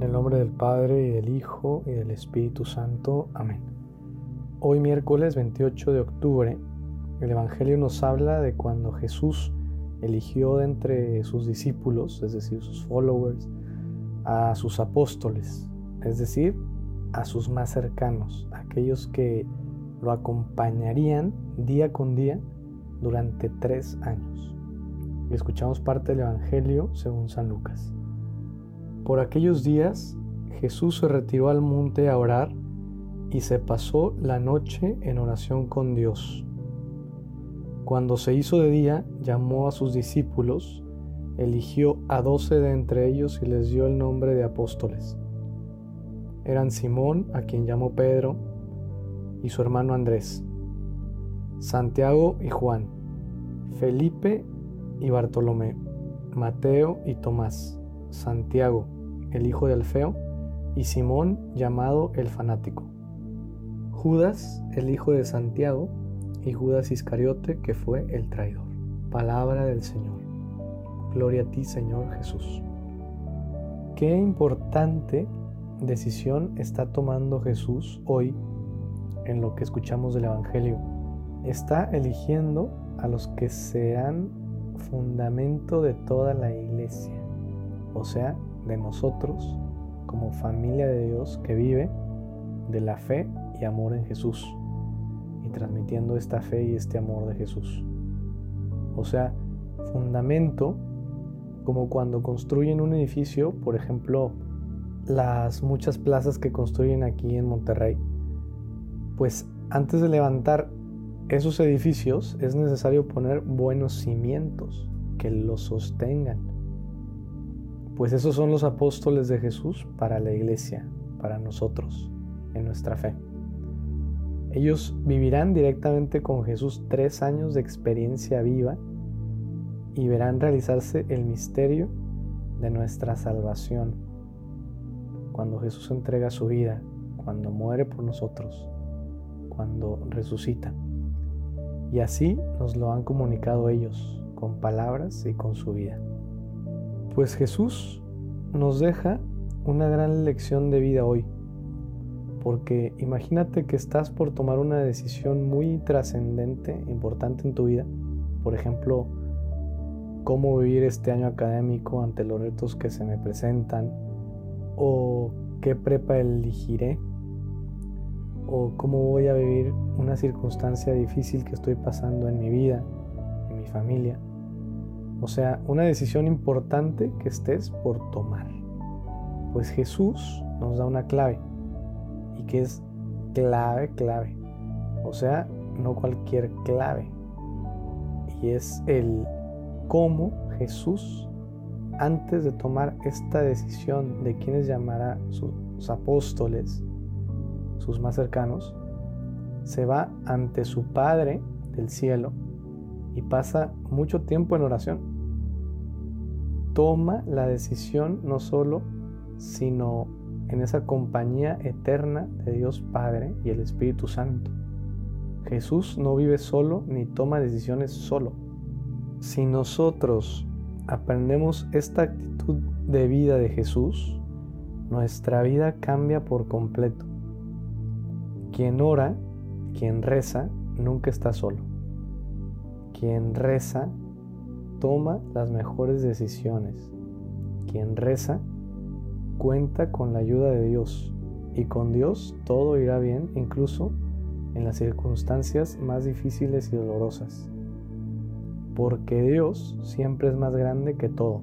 En el nombre del Padre y del Hijo y del Espíritu Santo. Amén. Hoy miércoles 28 de octubre, el Evangelio nos habla de cuando Jesús eligió de entre sus discípulos, es decir, sus followers, a sus apóstoles, es decir, a sus más cercanos, aquellos que lo acompañarían día con día durante tres años. Y escuchamos parte del Evangelio según San Lucas. Por aquellos días Jesús se retiró al monte a orar y se pasó la noche en oración con Dios. Cuando se hizo de día, llamó a sus discípulos, eligió a doce de entre ellos y les dio el nombre de apóstoles. Eran Simón, a quien llamó Pedro, y su hermano Andrés, Santiago y Juan, Felipe y Bartolomé, Mateo y Tomás, Santiago, el hijo de Alfeo, y Simón, llamado el fanático. Judas, el hijo de Santiago, y Judas Iscariote, que fue el traidor. Palabra del Señor. Gloria a ti, Señor Jesús. Qué importante decisión está tomando Jesús hoy en lo que escuchamos del Evangelio. Está eligiendo a los que sean fundamento de toda la iglesia o sea, de nosotros como familia de Dios que vive de la fe y amor en Jesús y transmitiendo esta fe y este amor de Jesús. O sea, fundamento como cuando construyen un edificio, por ejemplo, las muchas plazas que construyen aquí en Monterrey, pues antes de levantar esos edificios es necesario poner buenos cimientos que los sostengan pues esos son los apóstoles de Jesús para la iglesia, para nosotros, en nuestra fe. Ellos vivirán directamente con Jesús tres años de experiencia viva y verán realizarse el misterio de nuestra salvación. Cuando Jesús entrega su vida, cuando muere por nosotros, cuando resucita. Y así nos lo han comunicado ellos, con palabras y con su vida. Pues Jesús nos deja una gran lección de vida hoy. Porque imagínate que estás por tomar una decisión muy trascendente, importante en tu vida. Por ejemplo, cómo vivir este año académico ante los retos que se me presentan. O qué prepa elegiré. O cómo voy a vivir una circunstancia difícil que estoy pasando en mi vida, en mi familia. O sea, una decisión importante que estés por tomar. Pues Jesús nos da una clave. Y que es clave, clave. O sea, no cualquier clave. Y es el cómo Jesús, antes de tomar esta decisión de quiénes llamará sus apóstoles, sus más cercanos, se va ante su Padre del cielo y pasa mucho tiempo en oración toma la decisión no solo, sino en esa compañía eterna de Dios Padre y el Espíritu Santo. Jesús no vive solo ni toma decisiones solo. Si nosotros aprendemos esta actitud de vida de Jesús, nuestra vida cambia por completo. Quien ora, quien reza, nunca está solo. Quien reza toma las mejores decisiones. Quien reza cuenta con la ayuda de Dios y con Dios todo irá bien incluso en las circunstancias más difíciles y dolorosas. Porque Dios siempre es más grande que todo.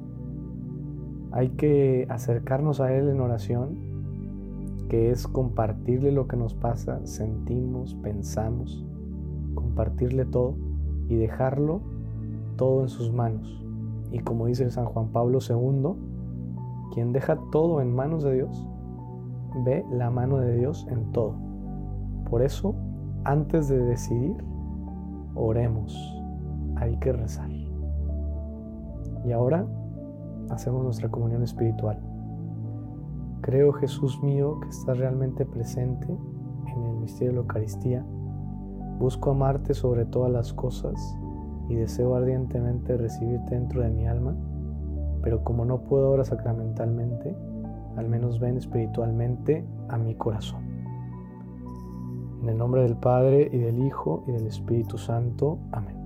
Hay que acercarnos a Él en oración, que es compartirle lo que nos pasa, sentimos, pensamos, compartirle todo y dejarlo todo en sus manos. Y como dice San Juan Pablo II, quien deja todo en manos de Dios, ve la mano de Dios en todo. Por eso, antes de decidir, oremos. Hay que rezar. Y ahora hacemos nuestra comunión espiritual. Creo, Jesús mío, que estás realmente presente en el misterio de la Eucaristía. Busco amarte sobre todas las cosas y deseo ardientemente recibirte dentro de mi alma, pero como no puedo ahora sacramentalmente, al menos ven espiritualmente a mi corazón. En el nombre del Padre y del Hijo y del Espíritu Santo. Amén.